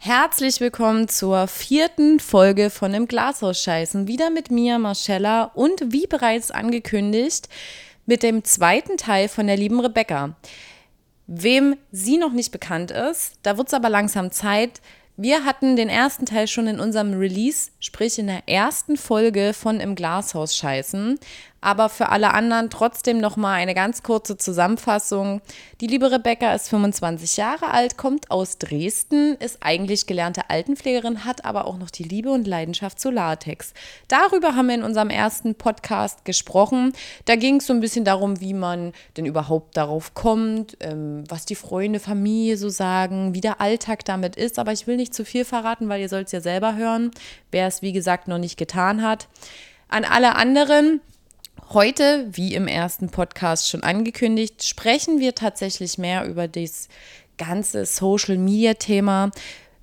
Herzlich willkommen zur vierten Folge von Im Glashaus scheißen. Wieder mit mir, Marcella, und wie bereits angekündigt, mit dem zweiten Teil von der lieben Rebecca. Wem sie noch nicht bekannt ist, da wird es aber langsam Zeit. Wir hatten den ersten Teil schon in unserem Release, sprich in der ersten Folge von Im Glashaus scheißen aber für alle anderen trotzdem noch mal eine ganz kurze Zusammenfassung. Die liebe Rebecca ist 25 Jahre alt, kommt aus Dresden, ist eigentlich gelernte Altenpflegerin, hat aber auch noch die Liebe und Leidenschaft zu Latex. Darüber haben wir in unserem ersten Podcast gesprochen. Da ging es so ein bisschen darum, wie man denn überhaupt darauf kommt, ähm, was die Freunde, Familie so sagen, wie der Alltag damit ist. Aber ich will nicht zu viel verraten, weil ihr sollt es ja selber hören, wer es wie gesagt noch nicht getan hat. An alle anderen, Heute, wie im ersten Podcast schon angekündigt, sprechen wir tatsächlich mehr über das ganze Social-Media-Thema.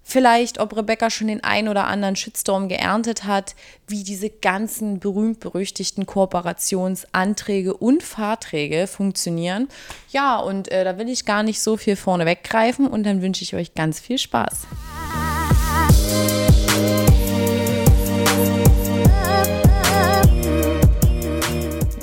Vielleicht, ob Rebecca schon den ein oder anderen Shitstorm geerntet hat, wie diese ganzen berühmt-berüchtigten Kooperationsanträge und Fahrträge funktionieren. Ja, und äh, da will ich gar nicht so viel vorne weggreifen und dann wünsche ich euch ganz viel Spaß.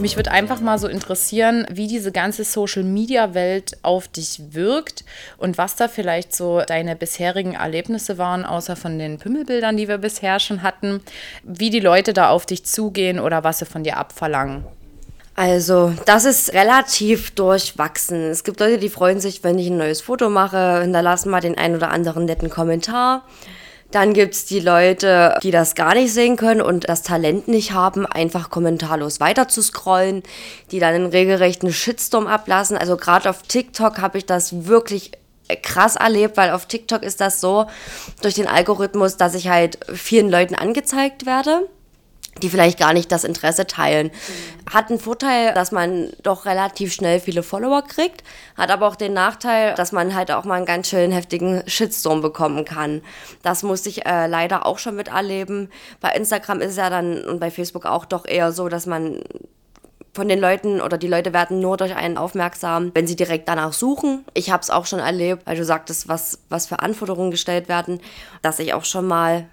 Mich würde einfach mal so interessieren, wie diese ganze Social-Media-Welt auf dich wirkt und was da vielleicht so deine bisherigen Erlebnisse waren, außer von den Pümmelbildern, die wir bisher schon hatten, wie die Leute da auf dich zugehen oder was sie von dir abverlangen. Also, das ist relativ durchwachsen. Es gibt Leute, die freuen sich, wenn ich ein neues Foto mache, hinterlassen mal den einen oder anderen netten Kommentar. Dann gibt es die Leute, die das gar nicht sehen können und das Talent nicht haben, einfach kommentarlos weiter zu scrollen, die dann einen regelrechten Shitstorm ablassen. Also gerade auf TikTok habe ich das wirklich krass erlebt, weil auf TikTok ist das so durch den Algorithmus, dass ich halt vielen Leuten angezeigt werde die vielleicht gar nicht das Interesse teilen. Mhm. Hat einen Vorteil, dass man doch relativ schnell viele Follower kriegt, hat aber auch den Nachteil, dass man halt auch mal einen ganz schön heftigen Shitstorm bekommen kann. Das musste ich äh, leider auch schon miterleben. Bei Instagram ist es ja dann und bei Facebook auch doch eher so, dass man von den Leuten oder die Leute werden nur durch einen aufmerksam, wenn sie direkt danach suchen. Ich habe es auch schon erlebt, weil du sagtest, was, was für Anforderungen gestellt werden, dass ich auch schon mal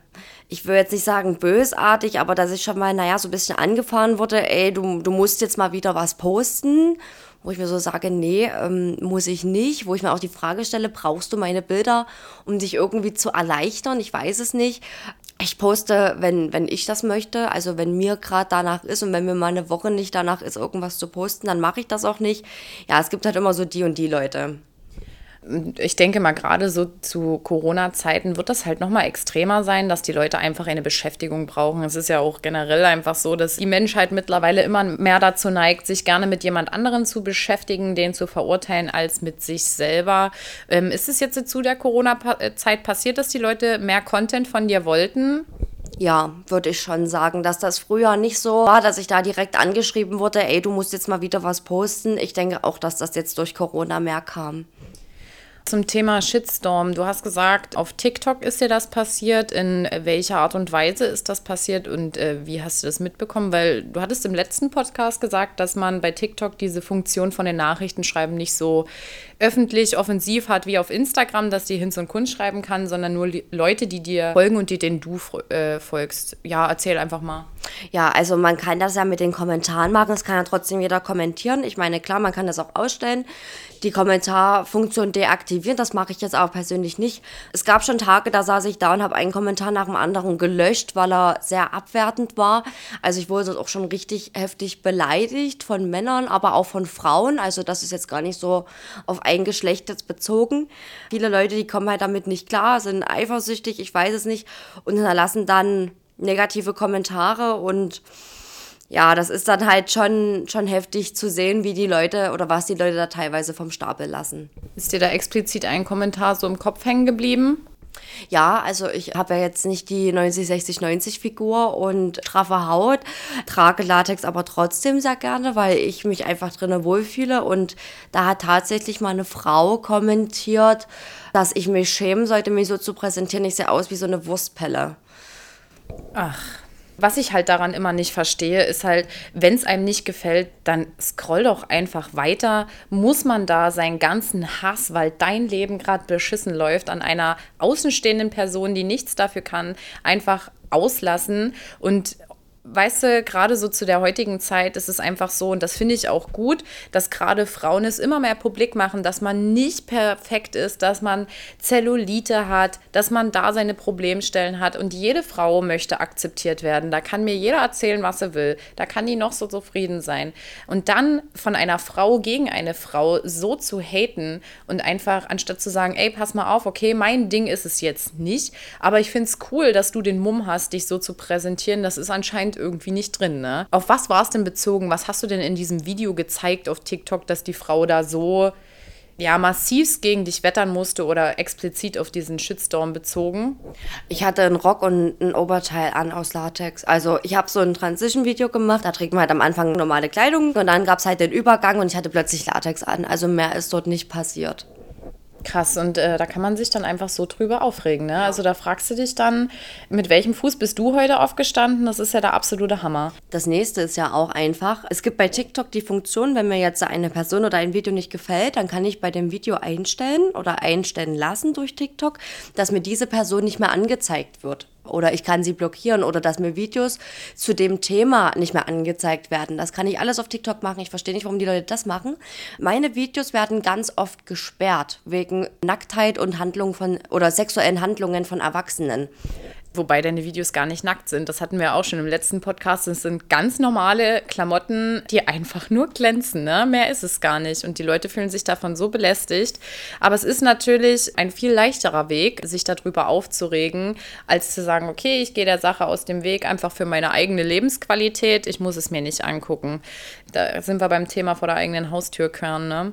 ich will jetzt nicht sagen bösartig, aber dass ich schon mal, naja, so ein bisschen angefahren wurde, ey, du, du musst jetzt mal wieder was posten, wo ich mir so sage, nee, ähm, muss ich nicht, wo ich mir auch die Frage stelle, brauchst du meine Bilder, um dich irgendwie zu erleichtern? Ich weiß es nicht. Ich poste, wenn, wenn ich das möchte, also wenn mir gerade danach ist und wenn mir mal eine Woche nicht danach ist, irgendwas zu posten, dann mache ich das auch nicht. Ja, es gibt halt immer so die und die Leute ich denke mal, gerade so zu Corona-Zeiten wird das halt nochmal extremer sein, dass die Leute einfach eine Beschäftigung brauchen. Es ist ja auch generell einfach so, dass die Menschheit mittlerweile immer mehr dazu neigt, sich gerne mit jemand anderem zu beschäftigen, den zu verurteilen, als mit sich selber. Ähm, ist es jetzt zu der Corona-Zeit passiert, dass die Leute mehr Content von dir wollten? Ja, würde ich schon sagen, dass das früher nicht so war, dass ich da direkt angeschrieben wurde, ey, du musst jetzt mal wieder was posten. Ich denke auch, dass das jetzt durch Corona mehr kam. Zum Thema Shitstorm. Du hast gesagt, auf TikTok ist dir das passiert. In welcher Art und Weise ist das passiert und äh, wie hast du das mitbekommen? Weil du hattest im letzten Podcast gesagt, dass man bei TikTok diese Funktion von den Nachrichtenschreiben nicht so öffentlich offensiv hat wie auf Instagram, dass die Hinz und Kunst schreiben kann, sondern nur Leute, die dir folgen und die denen du äh, folgst. Ja, erzähl einfach mal. Ja, also man kann das ja mit den Kommentaren machen. Es kann ja trotzdem jeder kommentieren. Ich meine, klar, man kann das auch ausstellen die Kommentarfunktion deaktivieren. Das mache ich jetzt aber persönlich nicht. Es gab schon Tage, da saß ich da und habe einen Kommentar nach dem anderen gelöscht, weil er sehr abwertend war. Also ich wurde auch schon richtig heftig beleidigt von Männern, aber auch von Frauen. Also das ist jetzt gar nicht so auf ein Geschlecht jetzt bezogen. Viele Leute, die kommen halt damit nicht klar, sind eifersüchtig, ich weiß es nicht, und hinterlassen dann negative Kommentare und ja, das ist dann halt schon, schon heftig zu sehen, wie die Leute oder was die Leute da teilweise vom Stapel lassen. Ist dir da explizit ein Kommentar so im Kopf hängen geblieben? Ja, also ich habe ja jetzt nicht die 90, 60, 90 Figur und straffe Haut, trage Latex aber trotzdem sehr gerne, weil ich mich einfach drinnen wohlfühle. Und da hat tatsächlich mal eine Frau kommentiert, dass ich mich schämen sollte, mich so zu präsentieren. Ich sehe aus wie so eine Wurstpelle. Ach. Was ich halt daran immer nicht verstehe, ist halt, wenn es einem nicht gefällt, dann scroll doch einfach weiter. Muss man da seinen ganzen Hass, weil dein Leben gerade beschissen läuft, an einer außenstehenden Person, die nichts dafür kann, einfach auslassen und weißt du, gerade so zu der heutigen Zeit ist es einfach so, und das finde ich auch gut, dass gerade Frauen es immer mehr publik machen, dass man nicht perfekt ist, dass man Zellulite hat, dass man da seine Problemstellen hat. Und jede Frau möchte akzeptiert werden. Da kann mir jeder erzählen, was er will. Da kann die noch so zufrieden sein. Und dann von einer Frau gegen eine Frau so zu haten und einfach, anstatt zu sagen, ey, pass mal auf, okay, mein Ding ist es jetzt nicht, aber ich finde es cool, dass du den Mumm hast, dich so zu präsentieren. Das ist anscheinend irgendwie nicht drin, ne? Auf was war es denn bezogen? Was hast du denn in diesem Video gezeigt auf TikTok, dass die Frau da so ja, massivst gegen dich wettern musste oder explizit auf diesen Shitstorm bezogen? Ich hatte einen Rock und ein Oberteil an aus Latex. Also ich habe so ein Transition-Video gemacht, da trägt man halt am Anfang normale Kleidung und dann gab es halt den Übergang und ich hatte plötzlich Latex an. Also mehr ist dort nicht passiert. Krass, und äh, da kann man sich dann einfach so drüber aufregen. Ne? Also da fragst du dich dann, mit welchem Fuß bist du heute aufgestanden? Das ist ja der absolute Hammer. Das nächste ist ja auch einfach. Es gibt bei TikTok die Funktion, wenn mir jetzt eine Person oder ein Video nicht gefällt, dann kann ich bei dem Video einstellen oder einstellen lassen durch TikTok, dass mir diese Person nicht mehr angezeigt wird oder ich kann sie blockieren oder dass mir Videos zu dem Thema nicht mehr angezeigt werden. Das kann ich alles auf TikTok machen. Ich verstehe nicht, warum die Leute das machen. Meine Videos werden ganz oft gesperrt wegen Nacktheit und Handlungen von oder sexuellen Handlungen von Erwachsenen. Wobei deine Videos gar nicht nackt sind. Das hatten wir auch schon im letzten Podcast. Es sind ganz normale Klamotten, die einfach nur glänzen. Ne? Mehr ist es gar nicht. Und die Leute fühlen sich davon so belästigt. Aber es ist natürlich ein viel leichterer Weg, sich darüber aufzuregen, als zu sagen, okay, ich gehe der Sache aus dem Weg, einfach für meine eigene Lebensqualität. Ich muss es mir nicht angucken. Da sind wir beim Thema vor der eigenen Haustür körn. Ne?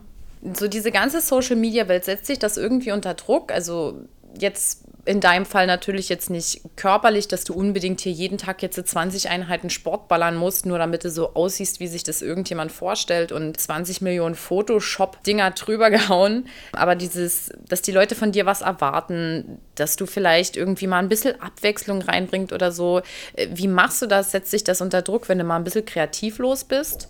So diese ganze Social-Media-Welt setzt sich das irgendwie unter Druck. Also jetzt in deinem Fall natürlich jetzt nicht körperlich, dass du unbedingt hier jeden Tag jetzt 20 Einheiten Sport ballern musst, nur damit du so aussiehst, wie sich das irgendjemand vorstellt und 20 Millionen Photoshop-Dinger drüber gehauen. Aber dieses, dass die Leute von dir was erwarten, dass du vielleicht irgendwie mal ein bisschen Abwechslung reinbringt oder so. Äh, wie machst du das? Setzt sich das unter Druck, wenn du mal ein bisschen kreativlos bist?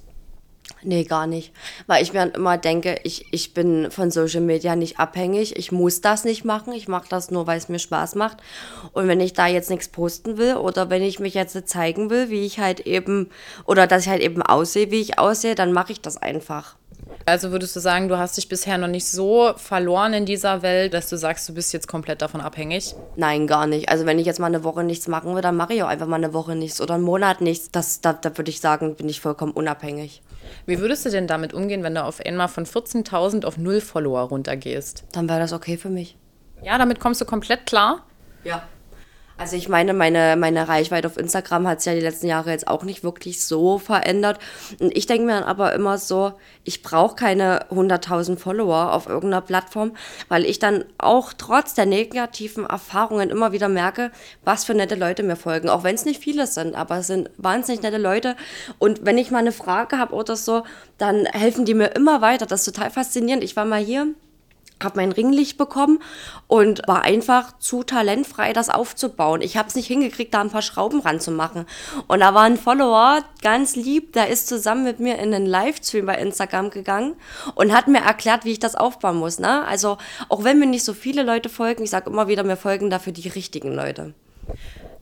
Nee, gar nicht. Weil ich mir immer denke, ich, ich bin von Social Media nicht abhängig. Ich muss das nicht machen. Ich mache das nur, weil es mir Spaß macht. Und wenn ich da jetzt nichts posten will oder wenn ich mich jetzt zeigen will, wie ich halt eben, oder dass ich halt eben aussehe, wie ich aussehe, dann mache ich das einfach. Also würdest du sagen, du hast dich bisher noch nicht so verloren in dieser Welt, dass du sagst, du bist jetzt komplett davon abhängig? Nein, gar nicht. Also wenn ich jetzt mal eine Woche nichts machen will, dann mache ich auch einfach mal eine Woche nichts oder einen Monat nichts. Das, da, da würde ich sagen, bin ich vollkommen unabhängig. Wie würdest du denn damit umgehen, wenn du auf einmal von 14.000 auf 0 Follower runtergehst? Dann wäre das okay für mich. Ja, damit kommst du komplett klar? Ja. Also ich meine, meine, meine Reichweite auf Instagram hat sich ja die letzten Jahre jetzt auch nicht wirklich so verändert. Und ich denke mir dann aber immer so, ich brauche keine 100.000 Follower auf irgendeiner Plattform, weil ich dann auch trotz der negativen Erfahrungen immer wieder merke, was für nette Leute mir folgen. Auch wenn es nicht viele sind, aber es sind wahnsinnig nette Leute. Und wenn ich mal eine Frage habe oder so, dann helfen die mir immer weiter. Das ist total faszinierend. Ich war mal hier habe mein Ringlicht bekommen und war einfach zu talentfrei, das aufzubauen. Ich habe es nicht hingekriegt, da ein paar Schrauben ranzumachen. Und da war ein Follower, ganz lieb, der ist zusammen mit mir in einen Livestream bei Instagram gegangen und hat mir erklärt, wie ich das aufbauen muss. Ne? Also auch wenn mir nicht so viele Leute folgen, ich sage immer wieder, mir folgen dafür die richtigen Leute.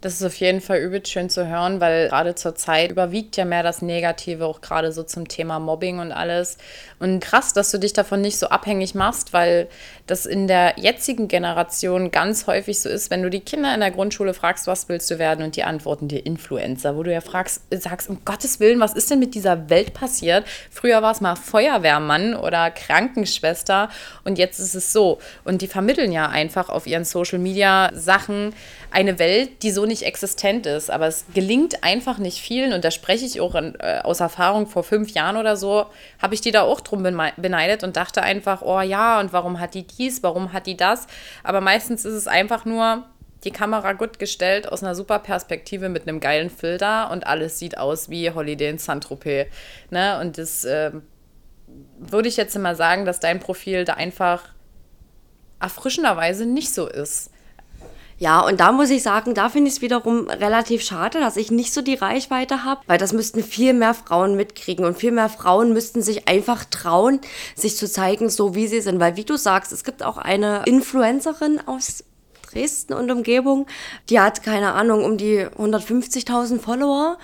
Das ist auf jeden Fall übel schön zu hören, weil gerade zur Zeit überwiegt ja mehr das Negative, auch gerade so zum Thema Mobbing und alles. Und krass, dass du dich davon nicht so abhängig machst, weil das in der jetzigen Generation ganz häufig so ist, wenn du die Kinder in der Grundschule fragst, was willst du werden und die antworten dir Influencer, wo du ja fragst, sagst, um Gottes Willen, was ist denn mit dieser Welt passiert? Früher war es mal Feuerwehrmann oder Krankenschwester und jetzt ist es so. Und die vermitteln ja einfach auf ihren Social Media Sachen eine Welt, die so nicht existent ist. Aber es gelingt einfach nicht vielen und da spreche ich auch in, äh, aus Erfahrung vor fünf Jahren oder so, habe ich die da auch drum beneidet und dachte einfach, oh ja, und warum hat die dies, warum hat die das? Aber meistens ist es einfach nur die Kamera gut gestellt aus einer super Perspektive mit einem geilen Filter und alles sieht aus wie Holiday in Saint-Tropez. Ne? Und das äh, würde ich jetzt mal sagen, dass dein Profil da einfach erfrischenderweise nicht so ist. Ja, und da muss ich sagen, da finde ich es wiederum relativ schade, dass ich nicht so die Reichweite habe, weil das müssten viel mehr Frauen mitkriegen und viel mehr Frauen müssten sich einfach trauen, sich zu zeigen, so wie sie sind. Weil wie du sagst, es gibt auch eine Influencerin aus Dresden und Umgebung. Die hat, keine Ahnung, um die 150.000 Follower.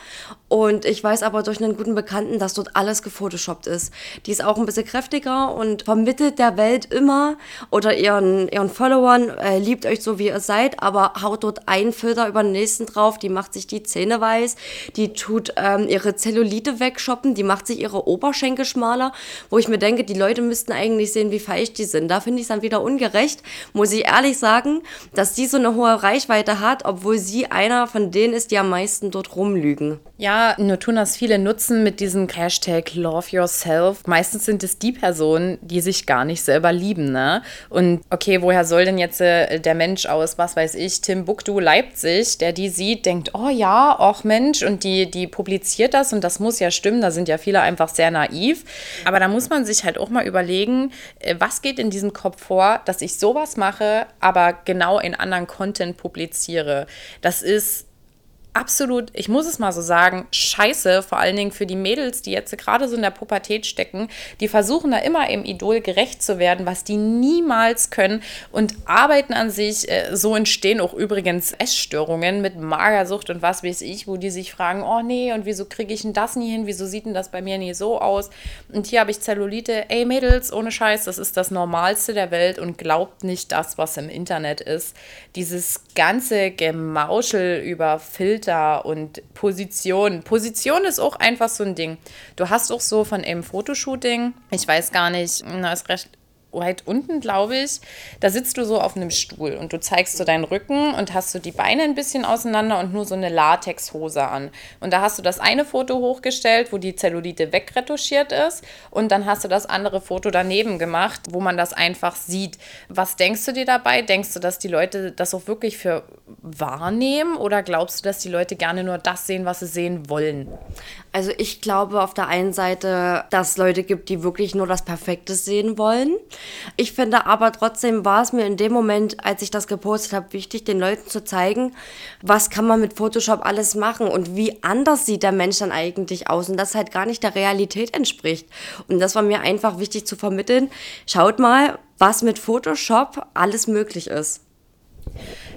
Und ich weiß aber durch einen guten Bekannten, dass dort alles gefotoshoppt ist. Die ist auch ein bisschen kräftiger und vermittelt der Welt immer oder ihren, ihren Followern, äh, liebt euch so, wie ihr seid, aber haut dort einen Filter über den nächsten drauf. Die macht sich die Zähne weiß, die tut ähm, ihre Zellulite wegshoppen, die macht sich ihre Oberschenkel schmaler, wo ich mir denke, die Leute müssten eigentlich sehen, wie feist die sind. Da finde ich es dann wieder ungerecht, muss ich ehrlich sagen, dass sie so eine hohe Reichweite hat, obwohl sie einer von denen ist, die am meisten dort rumlügen. Ja, nur tun das viele nutzen mit diesem Hashtag Love Yourself. Meistens sind es die Personen, die sich gar nicht selber lieben, ne? Und okay, woher soll denn jetzt äh, der Mensch aus, was weiß ich, Timbuktu, Leipzig, der die sieht, denkt, oh ja, och Mensch, und die, die publiziert das und das muss ja stimmen, da sind ja viele einfach sehr naiv. Aber da muss man sich halt auch mal überlegen, äh, was geht in diesem Kopf vor, dass ich sowas mache, aber genau in anderen Content publiziere. Das ist absolut, ich muss es mal so sagen, scheiße, vor allen Dingen für die Mädels, die jetzt gerade so in der Pubertät stecken, die versuchen da immer im Idol gerecht zu werden, was die niemals können und arbeiten an sich. Äh, so entstehen auch übrigens Essstörungen mit Magersucht und was weiß ich, wo die sich fragen, oh nee, und wieso kriege ich denn das nie hin? Wieso sieht denn das bei mir nie so aus? Und hier habe ich Zellulite. Ey Mädels, ohne Scheiß, das ist das Normalste der Welt und glaubt nicht das, was im Internet ist. Dieses ganze Gemauschel über Filter und Position. Position ist auch einfach so ein Ding. Du hast auch so von einem Fotoshooting, ich weiß gar nicht, na, ist recht weit unten, glaube ich, da sitzt du so auf einem Stuhl und du zeigst so deinen Rücken und hast so die Beine ein bisschen auseinander und nur so eine Latexhose an. Und da hast du das eine Foto hochgestellt, wo die Zellulite wegretuschiert ist und dann hast du das andere Foto daneben gemacht, wo man das einfach sieht. Was denkst du dir dabei? Denkst du, dass die Leute das auch wirklich für wahrnehmen oder glaubst du, dass die Leute gerne nur das sehen, was sie sehen wollen? Also ich glaube auf der einen Seite, dass es Leute gibt, die wirklich nur das Perfekte sehen wollen. Ich finde aber trotzdem war es mir in dem Moment, als ich das gepostet habe, wichtig, den Leuten zu zeigen, was kann man mit Photoshop alles machen und wie anders sieht der Mensch dann eigentlich aus und das halt gar nicht der Realität entspricht. Und das war mir einfach wichtig zu vermitteln. Schaut mal, was mit Photoshop alles möglich ist.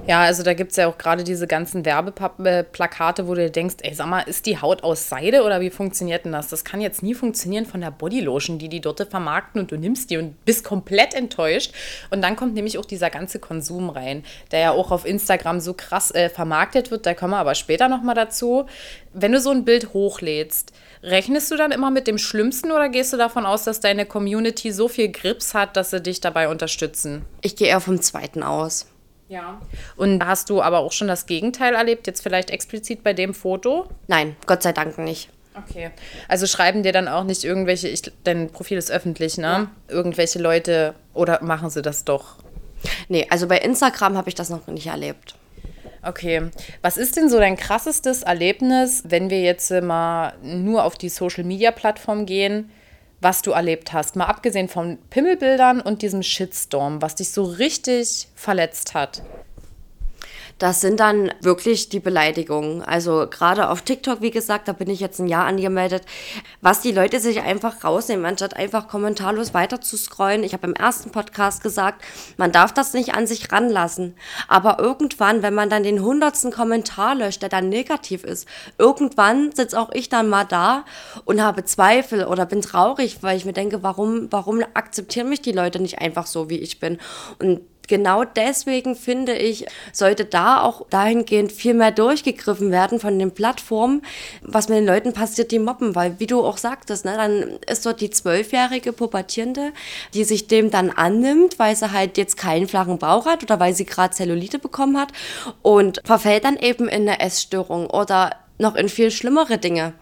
Ja, also da gibt es ja auch gerade diese ganzen Werbeplakate, wo du denkst, ey, sag mal, ist die Haut aus Seide oder wie funktioniert denn das? Das kann jetzt nie funktionieren von der Bodylotion, die die dort vermarkten und du nimmst die und bist komplett enttäuscht. Und dann kommt nämlich auch dieser ganze Konsum rein, der ja auch auf Instagram so krass äh, vermarktet wird. Da kommen wir aber später nochmal dazu. Wenn du so ein Bild hochlädst, rechnest du dann immer mit dem Schlimmsten oder gehst du davon aus, dass deine Community so viel Grips hat, dass sie dich dabei unterstützen? Ich gehe eher vom Zweiten aus. Ja. Und hast du aber auch schon das Gegenteil erlebt, jetzt vielleicht explizit bei dem Foto? Nein, Gott sei Dank nicht. Okay. Also schreiben dir dann auch nicht irgendwelche, ich, dein Profil ist öffentlich, ne? Ja. Irgendwelche Leute oder machen sie das doch? Nee, also bei Instagram habe ich das noch nicht erlebt. Okay. Was ist denn so dein krassestes Erlebnis, wenn wir jetzt mal nur auf die Social Media Plattform gehen? Was du erlebt hast. Mal abgesehen von Pimmelbildern und diesem Shitstorm, was dich so richtig verletzt hat. Das sind dann wirklich die Beleidigungen. Also gerade auf TikTok, wie gesagt, da bin ich jetzt ein Jahr angemeldet, was die Leute sich einfach rausnehmen, anstatt einfach kommentarlos weiter zu scrollen. Ich habe im ersten Podcast gesagt, man darf das nicht an sich ranlassen. Aber irgendwann, wenn man dann den hundertsten Kommentar löscht, der dann negativ ist, irgendwann sitze auch ich dann mal da und habe Zweifel oder bin traurig, weil ich mir denke, warum, warum akzeptieren mich die Leute nicht einfach so, wie ich bin? Und genau deswegen finde ich, sollte da auch dahingehend viel mehr durchgegriffen werden von den Plattformen, was mit den Leuten passiert, die mobben, weil wie du auch sagtest, ne, dann ist dort die zwölfjährige Pubertierende, die sich dem dann annimmt, weil sie halt jetzt keinen flachen Bauch hat oder weil sie gerade Zellulite bekommen hat und verfällt dann eben in eine Essstörung oder noch in viel schlimmere Dinge.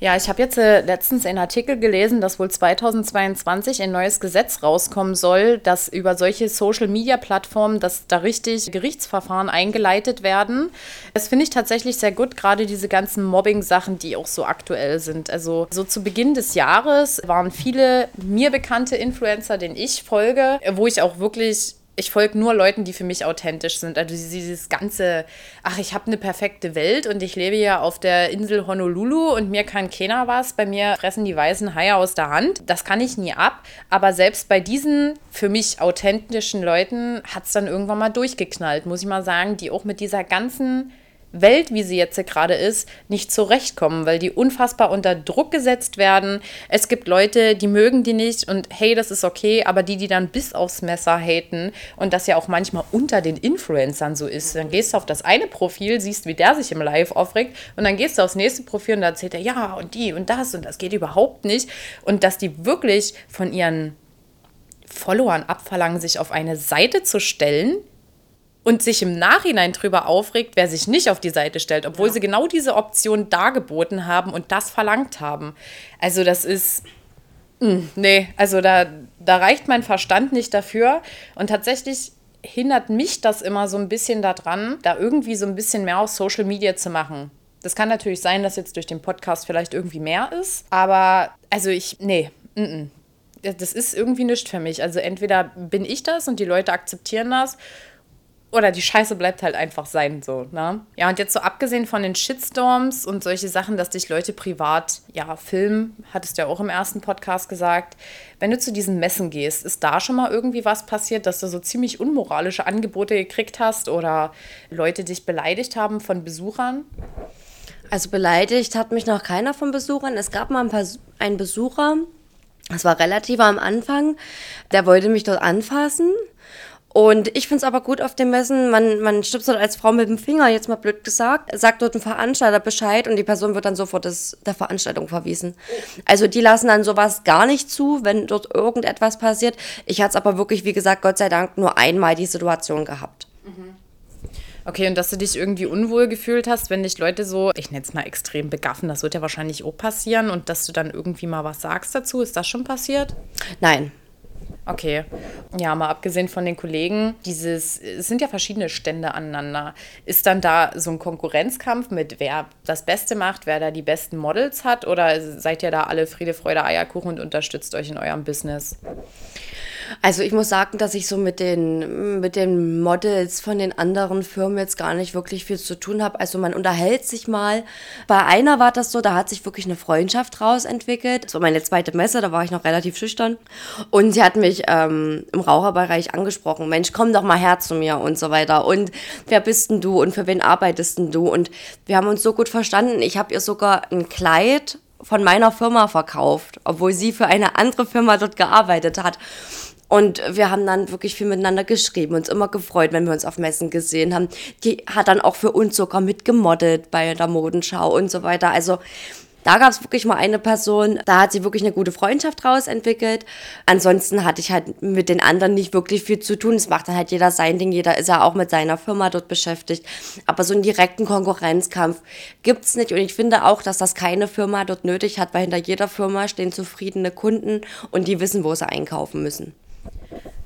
Ja, ich habe jetzt äh, letztens einen Artikel gelesen, dass wohl 2022 ein neues Gesetz rauskommen soll, dass über solche Social-Media-Plattformen, dass da richtig Gerichtsverfahren eingeleitet werden. Das finde ich tatsächlich sehr gut, gerade diese ganzen Mobbing-Sachen, die auch so aktuell sind. Also so zu Beginn des Jahres waren viele mir bekannte Influencer, denen ich folge, wo ich auch wirklich ich folge nur Leuten, die für mich authentisch sind. Also dieses ganze, ach, ich habe eine perfekte Welt und ich lebe ja auf der Insel Honolulu und mir kann keiner was. Bei mir fressen die weißen Haie aus der Hand. Das kann ich nie ab. Aber selbst bei diesen für mich authentischen Leuten hat es dann irgendwann mal durchgeknallt, muss ich mal sagen, die auch mit dieser ganzen Welt, wie sie jetzt gerade ist, nicht zurechtkommen, weil die unfassbar unter Druck gesetzt werden. Es gibt Leute, die mögen die nicht und hey, das ist okay, aber die, die dann bis aufs Messer haten und das ja auch manchmal unter den Influencern so ist, dann gehst du auf das eine Profil, siehst, wie der sich im Live aufregt und dann gehst du aufs nächste Profil und da erzählt er, ja, und die und das und das geht überhaupt nicht. Und dass die wirklich von ihren Followern abverlangen, sich auf eine Seite zu stellen, und sich im Nachhinein drüber aufregt, wer sich nicht auf die Seite stellt, obwohl ja. sie genau diese Option dargeboten haben und das verlangt haben. Also das ist, mh, hm, nee, also da, da reicht mein Verstand nicht dafür und tatsächlich hindert mich das immer so ein bisschen daran, da irgendwie so ein bisschen mehr auf Social Media zu machen. Das kann natürlich sein, dass jetzt durch den Podcast vielleicht irgendwie mehr ist, aber also ich, nee, n -n. das ist irgendwie nichts für mich. Also entweder bin ich das und die Leute akzeptieren das oder die Scheiße bleibt halt einfach sein, so, ne? Ja, und jetzt so abgesehen von den Shitstorms und solche Sachen, dass dich Leute privat, ja, filmen, hattest du ja auch im ersten Podcast gesagt. Wenn du zu diesen Messen gehst, ist da schon mal irgendwie was passiert, dass du so ziemlich unmoralische Angebote gekriegt hast oder Leute dich beleidigt haben von Besuchern? Also beleidigt hat mich noch keiner von Besuchern. Es gab mal ein paar, einen Besucher, das war relativ am Anfang, der wollte mich dort anfassen und ich finde es aber gut auf den Messen, man, man stupst dort als Frau mit dem Finger, jetzt mal blöd gesagt, sagt dort ein Veranstalter Bescheid und die Person wird dann sofort des, der Veranstaltung verwiesen. Also die lassen dann sowas gar nicht zu, wenn dort irgendetwas passiert. Ich hatte es aber wirklich, wie gesagt, Gott sei Dank nur einmal die Situation gehabt. Mhm. Okay, und dass du dich irgendwie unwohl gefühlt hast, wenn dich Leute so, ich nenne es mal extrem begaffen, das wird ja wahrscheinlich auch passieren und dass du dann irgendwie mal was sagst dazu, ist das schon passiert? Nein, Okay. Ja, mal abgesehen von den Kollegen, dieses, es sind ja verschiedene Stände aneinander. Ist dann da so ein Konkurrenzkampf mit, wer das Beste macht, wer da die besten Models hat? Oder seid ihr da alle Friede, Freude, Eierkuchen und unterstützt euch in eurem Business? Also ich muss sagen, dass ich so mit den, mit den Models von den anderen Firmen jetzt gar nicht wirklich viel zu tun habe. Also man unterhält sich mal. Bei einer war das so, da hat sich wirklich eine Freundschaft raus entwickelt. Das war meine zweite Messe, da war ich noch relativ schüchtern. Und sie hat mich ähm, im Raucherbereich angesprochen. Mensch, komm doch mal her zu mir und so weiter. Und wer bist denn du und für wen arbeitest denn du? Und wir haben uns so gut verstanden. Ich habe ihr sogar ein Kleid von meiner Firma verkauft, obwohl sie für eine andere Firma dort gearbeitet hat. Und wir haben dann wirklich viel miteinander geschrieben, uns immer gefreut, wenn wir uns auf Messen gesehen haben. Die hat dann auch für uns sogar mitgemodelt bei der Modenschau und so weiter. Also da gab es wirklich mal eine Person, da hat sie wirklich eine gute Freundschaft draus entwickelt. Ansonsten hatte ich halt mit den anderen nicht wirklich viel zu tun. Es macht dann halt jeder sein Ding, jeder ist ja auch mit seiner Firma dort beschäftigt. Aber so einen direkten Konkurrenzkampf gibt es nicht. Und ich finde auch, dass das keine Firma dort nötig hat, weil hinter jeder Firma stehen zufriedene Kunden und die wissen, wo sie einkaufen müssen.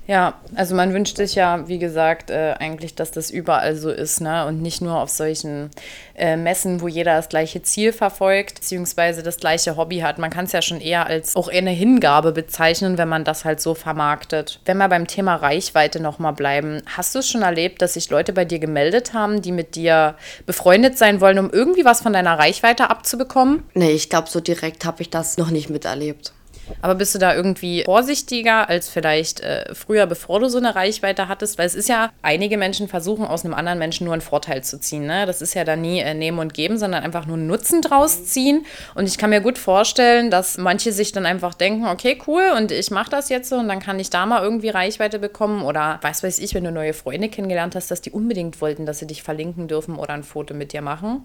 Ja, also man wünscht sich ja, wie gesagt, äh, eigentlich, dass das überall so ist, ne? Und nicht nur auf solchen äh, Messen, wo jeder das gleiche Ziel verfolgt, beziehungsweise das gleiche Hobby hat. Man kann es ja schon eher als auch eine Hingabe bezeichnen, wenn man das halt so vermarktet. Wenn wir beim Thema Reichweite nochmal bleiben, hast du es schon erlebt, dass sich Leute bei dir gemeldet haben, die mit dir befreundet sein wollen, um irgendwie was von deiner Reichweite abzubekommen? Nee, ich glaube, so direkt habe ich das noch nicht miterlebt. Aber bist du da irgendwie vorsichtiger als vielleicht äh, früher, bevor du so eine Reichweite hattest? Weil es ist ja, einige Menschen versuchen aus einem anderen Menschen nur einen Vorteil zu ziehen. Ne? Das ist ja dann nie äh, nehmen und geben, sondern einfach nur Nutzen draus ziehen. Und ich kann mir gut vorstellen, dass manche sich dann einfach denken, okay, cool, und ich mache das jetzt so und dann kann ich da mal irgendwie Reichweite bekommen. Oder weiß weiß ich, wenn du neue Freunde kennengelernt hast, dass die unbedingt wollten, dass sie dich verlinken dürfen oder ein Foto mit dir machen.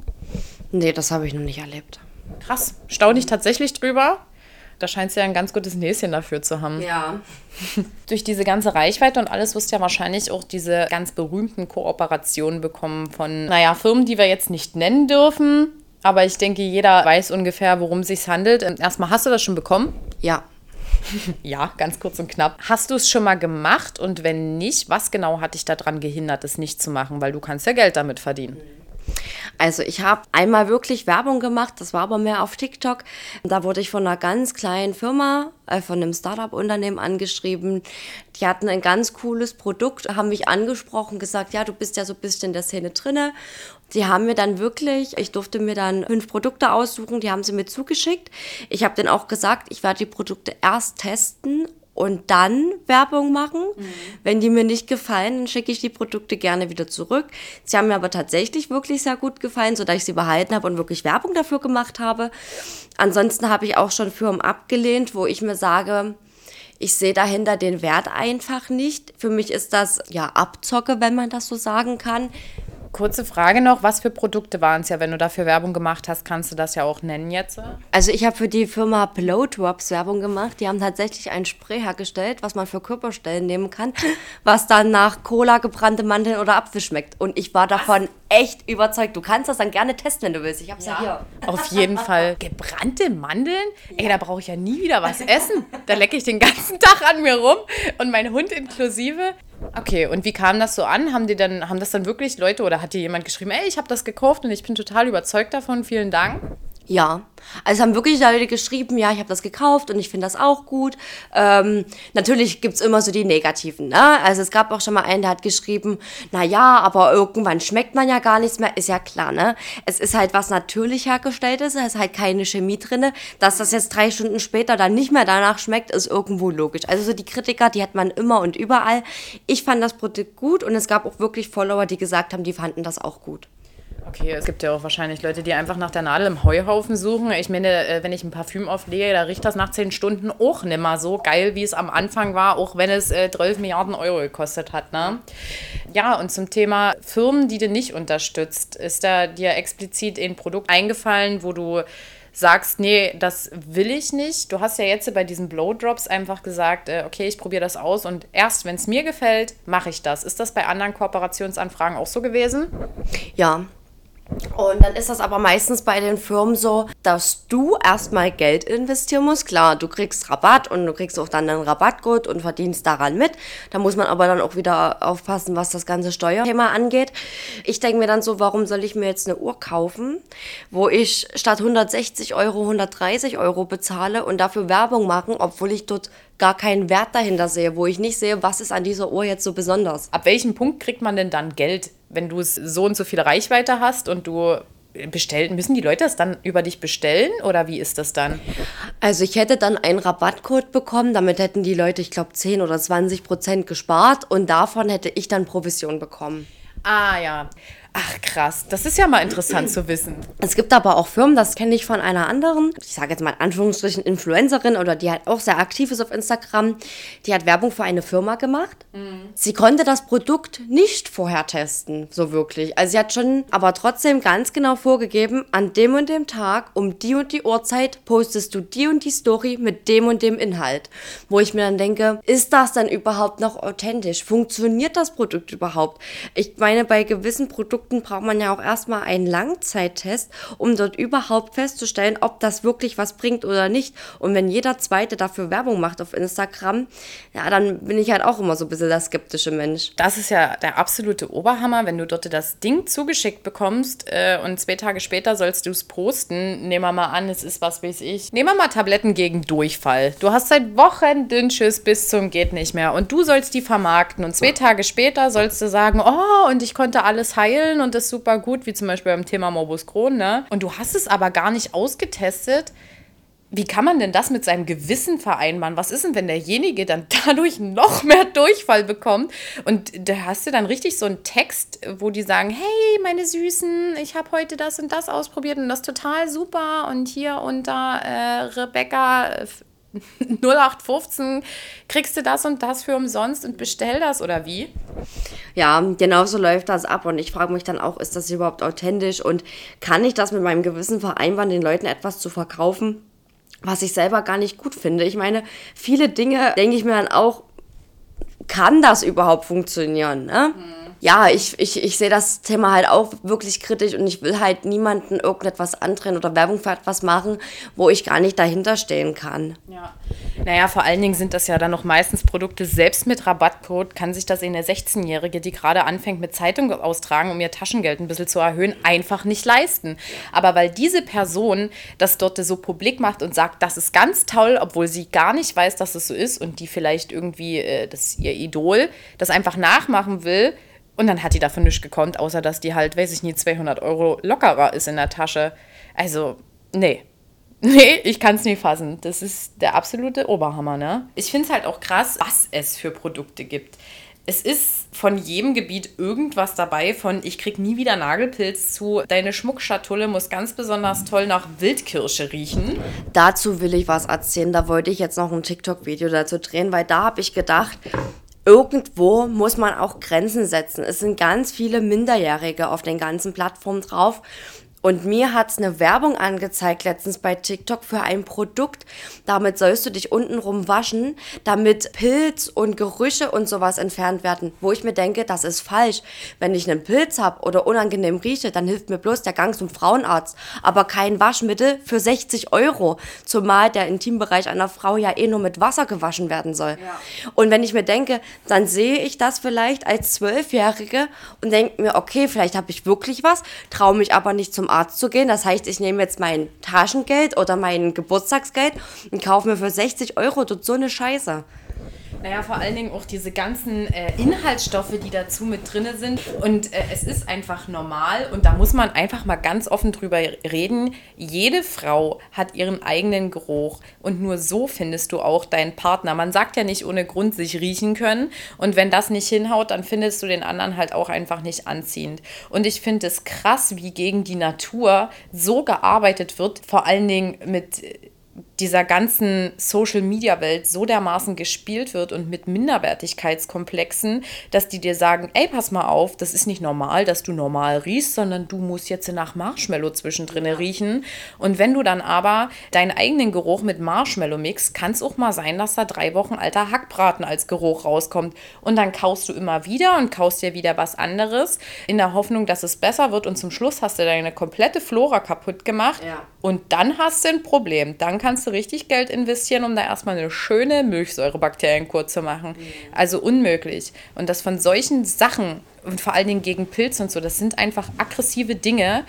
Nee, das habe ich noch nicht erlebt. Krass. Staune ich tatsächlich drüber. Da scheint sie ja ein ganz gutes Näschen dafür zu haben. Ja. Durch diese ganze Reichweite und alles wirst du ja wahrscheinlich auch diese ganz berühmten Kooperationen bekommen von, naja, Firmen, die wir jetzt nicht nennen dürfen. Aber ich denke, jeder weiß ungefähr, worum es sich handelt. Ähm, erstmal, hast du das schon bekommen? Ja. ja, ganz kurz und knapp. Hast du es schon mal gemacht? Und wenn nicht, was genau hat dich daran gehindert, es nicht zu machen? Weil du kannst ja Geld damit verdienen. Also ich habe einmal wirklich Werbung gemacht, das war aber mehr auf TikTok. Da wurde ich von einer ganz kleinen Firma, äh, von einem Startup-Unternehmen angeschrieben. Die hatten ein ganz cooles Produkt, haben mich angesprochen, gesagt, ja, du bist ja so ein bisschen in der Szene drinne. Die haben mir dann wirklich, ich durfte mir dann fünf Produkte aussuchen, die haben sie mir zugeschickt. Ich habe denen auch gesagt, ich werde die Produkte erst testen und dann Werbung machen. Mhm. Wenn die mir nicht gefallen, dann schicke ich die Produkte gerne wieder zurück. Sie haben mir aber tatsächlich wirklich sehr gut gefallen, sodass ich sie behalten habe und wirklich Werbung dafür gemacht habe. Ansonsten habe ich auch schon Firmen abgelehnt, wo ich mir sage, ich sehe dahinter den Wert einfach nicht. Für mich ist das ja Abzocke, wenn man das so sagen kann. Kurze Frage noch, was für Produkte waren es ja? Wenn du dafür Werbung gemacht hast, kannst du das ja auch nennen jetzt? Also ich habe für die Firma Blowdrops Werbung gemacht. Die haben tatsächlich ein Spray hergestellt, was man für Körperstellen nehmen kann, was dann nach Cola, gebrannte Mandeln oder Apfel schmeckt. Und ich war davon echt überzeugt. Du kannst das dann gerne testen, wenn du willst. Ich habe es ja. ja. hier. Auf jeden Fall. Gebrannte Mandeln? Ey, da brauche ich ja nie wieder was essen. Da lecke ich den ganzen Tag an mir rum und mein Hund inklusive. Okay, und wie kam das so an? Haben die dann, haben das dann wirklich Leute oder hat dir jemand geschrieben, ey, ich habe das gekauft und ich bin total überzeugt davon, vielen Dank? Ja, also haben wirklich Leute geschrieben, ja, ich habe das gekauft und ich finde das auch gut. Ähm, natürlich gibt's immer so die Negativen. Ne? Also es gab auch schon mal einen, der hat geschrieben, na ja, aber irgendwann schmeckt man ja gar nichts mehr. Ist ja klar, ne? Es ist halt was natürlich hergestelltes, es ist halt keine Chemie drinne. Dass das jetzt drei Stunden später dann nicht mehr danach schmeckt, ist irgendwo logisch. Also so die Kritiker, die hat man immer und überall. Ich fand das Produkt gut und es gab auch wirklich Follower, die gesagt haben, die fanden das auch gut. Okay, es gibt ja auch wahrscheinlich Leute, die einfach nach der Nadel im Heuhaufen suchen. Ich meine, äh, wenn ich ein Parfüm auflege, da riecht das nach zehn Stunden auch nicht mehr so geil, wie es am Anfang war, auch wenn es äh, 12 Milliarden Euro gekostet hat. Ne? Ja, und zum Thema Firmen, die du nicht unterstützt, ist da dir explizit ein Produkt eingefallen, wo du sagst, nee, das will ich nicht. Du hast ja jetzt bei diesen Blowdrops einfach gesagt, äh, okay, ich probiere das aus und erst wenn es mir gefällt, mache ich das. Ist das bei anderen Kooperationsanfragen auch so gewesen? Ja, und dann ist das aber meistens bei den Firmen so, dass du erstmal Geld investieren musst. Klar, du kriegst Rabatt und du kriegst auch dann einen Rabattcode und verdienst daran mit. Da muss man aber dann auch wieder aufpassen, was das ganze Steuerthema angeht. Ich denke mir dann so, warum soll ich mir jetzt eine Uhr kaufen, wo ich statt 160 Euro 130 Euro bezahle und dafür Werbung machen, obwohl ich dort gar keinen Wert dahinter sehe, wo ich nicht sehe, was ist an dieser Uhr jetzt so besonders. Ab welchem Punkt kriegt man denn dann Geld, wenn du so und so viel Reichweite hast und du bestellen, müssen die Leute das dann über dich bestellen oder wie ist das dann? Also ich hätte dann einen Rabattcode bekommen, damit hätten die Leute, ich glaube, 10 oder 20 Prozent gespart und davon hätte ich dann Provision bekommen. Ah ja. Ach krass, das ist ja mal interessant zu wissen. Es gibt aber auch Firmen, das kenne ich von einer anderen, ich sage jetzt mal in Anführungsstrichen Influencerin oder die halt auch sehr aktiv ist auf Instagram, die hat Werbung für eine Firma gemacht. Mhm. Sie konnte das Produkt nicht vorher testen, so wirklich. Also sie hat schon aber trotzdem ganz genau vorgegeben, an dem und dem Tag um die und die Uhrzeit postest du die und die Story mit dem und dem Inhalt. Wo ich mir dann denke, ist das dann überhaupt noch authentisch? Funktioniert das Produkt überhaupt? Ich meine, bei gewissen Produkten Produkten braucht man ja auch erstmal einen Langzeittest, um dort überhaupt festzustellen, ob das wirklich was bringt oder nicht. Und wenn jeder Zweite dafür Werbung macht auf Instagram, ja, dann bin ich halt auch immer so ein bisschen der skeptische Mensch. Das ist ja der absolute Oberhammer, wenn du dort das Ding zugeschickt bekommst äh, und zwei Tage später sollst du es posten. Nehmen wir mal an, es ist was weiß ich. Nehmen wir mal Tabletten gegen Durchfall. Du hast seit Wochen Dünnschiss bis zum geht nicht mehr und du sollst die vermarkten und zwei Tage später sollst du sagen, oh, und ich konnte alles heilen entwickeln und das super gut, wie zum Beispiel beim Thema Morbus Crohn, ne? Und du hast es aber gar nicht ausgetestet. Wie kann man denn das mit seinem Gewissen vereinbaren? Was ist denn, wenn derjenige dann dadurch noch mehr Durchfall bekommt? Und da hast du dann richtig so einen Text, wo die sagen, hey, meine Süßen, ich habe heute das und das ausprobiert und das total super. Und hier unter äh, Rebecca 0815 kriegst du das und das für umsonst und bestell das oder wie? Ja, genau so läuft das ab und ich frage mich dann auch, ist das überhaupt authentisch und kann ich das mit meinem Gewissen vereinbaren, den Leuten etwas zu verkaufen, was ich selber gar nicht gut finde? Ich meine, viele Dinge denke ich mir dann auch, kann das überhaupt funktionieren? Ne? Mhm ja, ich, ich, ich sehe das Thema halt auch wirklich kritisch und ich will halt niemanden irgendetwas andrehen oder Werbung für etwas machen, wo ich gar nicht dahinter stehen kann. Ja. Naja, vor allen Dingen sind das ja dann noch meistens Produkte, selbst mit Rabattcode kann sich das in der 16-Jährige, die gerade anfängt mit Zeitung austragen, um ihr Taschengeld ein bisschen zu erhöhen, einfach nicht leisten. Aber weil diese Person das dort so publik macht und sagt, das ist ganz toll, obwohl sie gar nicht weiß, dass es so ist und die vielleicht irgendwie, äh, das ist ihr Idol, das einfach nachmachen will, und dann hat die davon nichts gekonnt, außer dass die halt, weiß ich nicht, 200 Euro lockerer ist in der Tasche. Also, nee. Nee, ich kann es nicht fassen. Das ist der absolute Oberhammer, ne? Ich finde es halt auch krass, was es für Produkte gibt. Es ist von jedem Gebiet irgendwas dabei, von ich krieg nie wieder Nagelpilz zu deine Schmuckschatulle muss ganz besonders toll nach Wildkirsche riechen. Dazu will ich was erzählen. Da wollte ich jetzt noch ein TikTok-Video dazu drehen, weil da habe ich gedacht, irgendwo muss man auch Grenzen setzen. Es sind ganz viele Minderjährige auf den ganzen Plattformen drauf und mir hat's eine Werbung angezeigt letztens bei TikTok für ein Produkt. Damit sollst du dich untenrum waschen, damit Pilz und Gerüche und sowas entfernt werden. Wo ich mir denke, das ist falsch. Wenn ich einen Pilz habe oder unangenehm rieche, dann hilft mir bloß der Gang zum Frauenarzt. Aber kein Waschmittel für 60 Euro. Zumal der Intimbereich einer Frau ja eh nur mit Wasser gewaschen werden soll. Ja. Und wenn ich mir denke, dann sehe ich das vielleicht als Zwölfjährige und denke mir, okay, vielleicht habe ich wirklich was, traue mich aber nicht zum Arzt zu gehen. Das heißt, ich nehme jetzt mein Taschengeld oder mein Geburtstagsgeld und kaufe mir für 60 Euro dort so eine Scheiße. Naja, vor allen Dingen auch diese ganzen äh, Inhaltsstoffe, die dazu mit drin sind. Und äh, es ist einfach normal und da muss man einfach mal ganz offen drüber reden. Jede Frau hat ihren eigenen Geruch und nur so findest du auch deinen Partner. Man sagt ja nicht ohne Grund sich riechen können und wenn das nicht hinhaut, dann findest du den anderen halt auch einfach nicht anziehend. Und ich finde es krass, wie gegen die Natur so gearbeitet wird, vor allen Dingen mit dieser ganzen Social-Media-Welt so dermaßen gespielt wird und mit Minderwertigkeitskomplexen, dass die dir sagen, ey, pass mal auf, das ist nicht normal, dass du normal riechst, sondern du musst jetzt nach Marshmallow zwischendrin riechen. Und wenn du dann aber deinen eigenen Geruch mit Marshmallow mixst, kann es auch mal sein, dass da drei Wochen alter Hackbraten als Geruch rauskommt. Und dann kaust du immer wieder und kaust dir wieder was anderes, in der Hoffnung, dass es besser wird. Und zum Schluss hast du deine komplette Flora kaputt gemacht. Ja. Und dann hast du ein Problem. Dann kannst du richtig Geld investieren, um da erstmal eine schöne Milchsäurebakterienkur zu machen. Mhm. Also unmöglich. Und das von solchen Sachen und vor allen Dingen gegen Pilze und so, das sind einfach aggressive Dinge,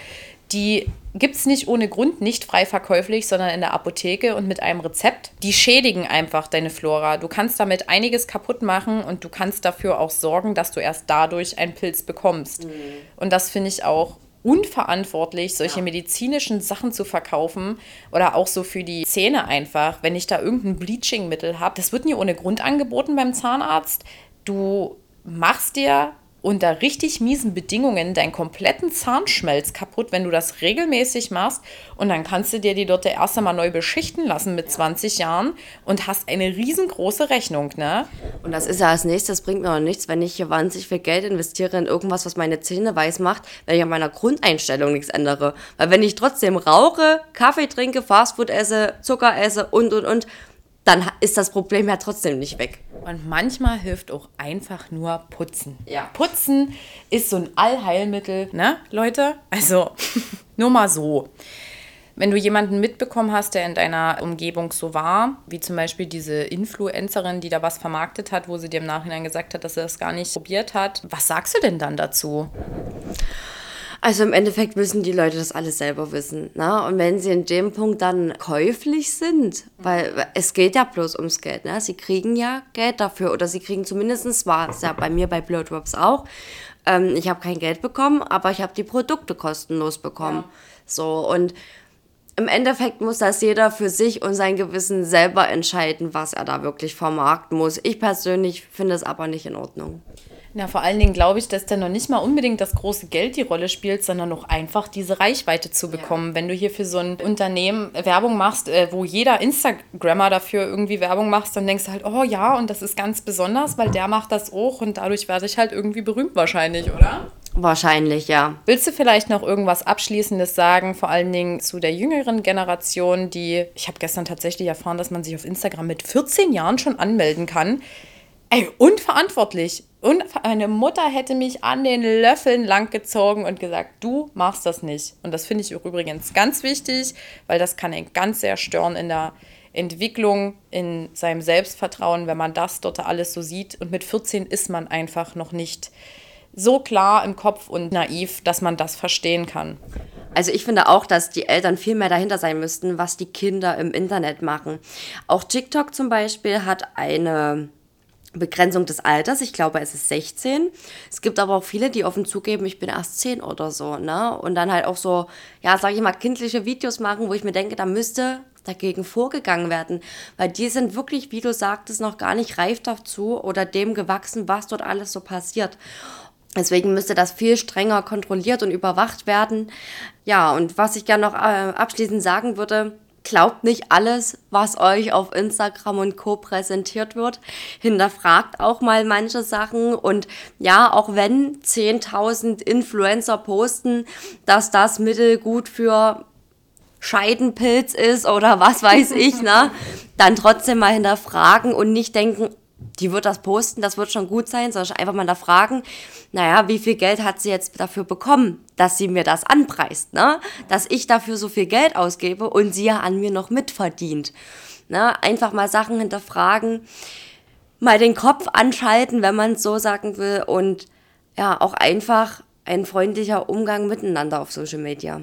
die gibt es nicht ohne Grund nicht frei verkäuflich, sondern in der Apotheke und mit einem Rezept. Die schädigen einfach deine Flora. Du kannst damit einiges kaputt machen und du kannst dafür auch sorgen, dass du erst dadurch einen Pilz bekommst. Mhm. Und das finde ich auch unverantwortlich, solche ja. medizinischen Sachen zu verkaufen oder auch so für die Zähne einfach, wenn ich da irgendein Bleaching-Mittel habe. Das wird nie ohne Grund angeboten beim Zahnarzt. Du machst dir unter richtig miesen Bedingungen deinen kompletten Zahnschmelz kaputt, wenn du das regelmäßig machst. Und dann kannst du dir die dort erst einmal neu beschichten lassen mit 20 Jahren und hast eine riesengroße Rechnung, ne? Und das ist ja als nächstes, bringt mir auch nichts, wenn ich hier wahnsinnig viel Geld investiere in irgendwas, was meine Zähne weiß macht, wenn ich an meiner Grundeinstellung nichts ändere. Weil wenn ich trotzdem rauche, Kaffee trinke, Fastfood esse, Zucker esse und, und, und, dann ist das Problem ja trotzdem nicht weg. Und manchmal hilft auch einfach nur Putzen. Ja. Putzen ist so ein Allheilmittel, ne, Leute? Also, nur mal so. Wenn du jemanden mitbekommen hast, der in deiner Umgebung so war, wie zum Beispiel diese Influencerin, die da was vermarktet hat, wo sie dir im Nachhinein gesagt hat, dass sie das gar nicht probiert hat, was sagst du denn dann dazu? Also im Endeffekt müssen die Leute das alles selber wissen. Ne? Und wenn sie in dem Punkt dann käuflich sind, weil es geht ja bloß ums Geld, ne? sie kriegen ja Geld dafür oder sie kriegen zumindest, war es ja bei mir bei Blowdrops auch, ähm, ich habe kein Geld bekommen, aber ich habe die Produkte kostenlos bekommen. Ja. So und im Endeffekt muss das jeder für sich und sein Gewissen selber entscheiden, was er da wirklich vermarkten muss. Ich persönlich finde es aber nicht in Ordnung. Na, vor allen Dingen glaube ich, dass da noch nicht mal unbedingt das große Geld die Rolle spielt, sondern noch einfach diese Reichweite zu bekommen. Ja. Wenn du hier für so ein Unternehmen Werbung machst, äh, wo jeder Instagrammer dafür irgendwie Werbung machst, dann denkst du halt, oh ja, und das ist ganz besonders, weil der macht das auch und dadurch werde ich halt irgendwie berühmt wahrscheinlich, oder? Wahrscheinlich, ja. Willst du vielleicht noch irgendwas Abschließendes sagen, vor allen Dingen zu der jüngeren Generation, die, ich habe gestern tatsächlich erfahren, dass man sich auf Instagram mit 14 Jahren schon anmelden kann. Ey, unverantwortlich Und meine Mutter hätte mich an den Löffeln langgezogen und gesagt, du machst das nicht. Und das finde ich übrigens ganz wichtig, weil das kann ihn ganz sehr stören in der Entwicklung, in seinem Selbstvertrauen, wenn man das dort alles so sieht. Und mit 14 ist man einfach noch nicht so klar im Kopf und naiv, dass man das verstehen kann. Also ich finde auch, dass die Eltern viel mehr dahinter sein müssten, was die Kinder im Internet machen. Auch TikTok zum Beispiel hat eine Begrenzung des Alters. Ich glaube, es ist 16. Es gibt aber auch viele, die offen zugeben, ich bin erst 10 oder so, ne? Und dann halt auch so, ja, sag ich mal, kindliche Videos machen, wo ich mir denke, da müsste dagegen vorgegangen werden, weil die sind wirklich, wie du sagtest, noch gar nicht reif dazu oder dem gewachsen, was dort alles so passiert. Deswegen müsste das viel strenger kontrolliert und überwacht werden. Ja, und was ich gerne noch äh, abschließend sagen würde, Glaubt nicht alles, was euch auf Instagram und Co präsentiert wird. Hinterfragt auch mal manche Sachen. Und ja, auch wenn 10.000 Influencer posten, dass das Mittel gut für Scheidenpilz ist oder was weiß ich, ne? Dann trotzdem mal hinterfragen und nicht denken, die wird das posten, das wird schon gut sein, sondern einfach mal da fragen, naja, wie viel Geld hat sie jetzt dafür bekommen, dass sie mir das anpreist, ne? Dass ich dafür so viel Geld ausgebe und sie ja an mir noch mitverdient. Ne? Einfach mal Sachen hinterfragen, mal den Kopf anschalten, wenn man es so sagen will und ja, auch einfach ein freundlicher Umgang miteinander auf Social Media.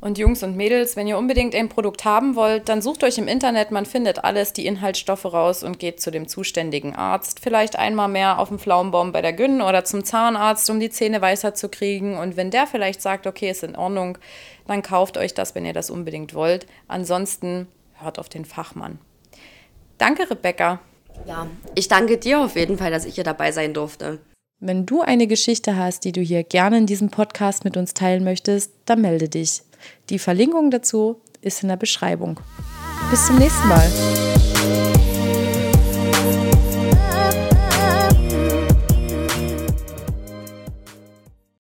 Und Jungs und Mädels, wenn ihr unbedingt ein Produkt haben wollt, dann sucht euch im Internet, man findet alles, die Inhaltsstoffe raus und geht zu dem zuständigen Arzt. Vielleicht einmal mehr auf dem Pflaumenbaum bei der Gyn oder zum Zahnarzt, um die Zähne weißer zu kriegen. Und wenn der vielleicht sagt, okay, ist in Ordnung, dann kauft euch das, wenn ihr das unbedingt wollt. Ansonsten hört auf den Fachmann. Danke, Rebecca. Ja, ich danke dir auf jeden Fall, dass ich hier dabei sein durfte. Wenn du eine Geschichte hast, die du hier gerne in diesem Podcast mit uns teilen möchtest, dann melde dich. Die Verlinkung dazu ist in der Beschreibung. Bis zum nächsten Mal.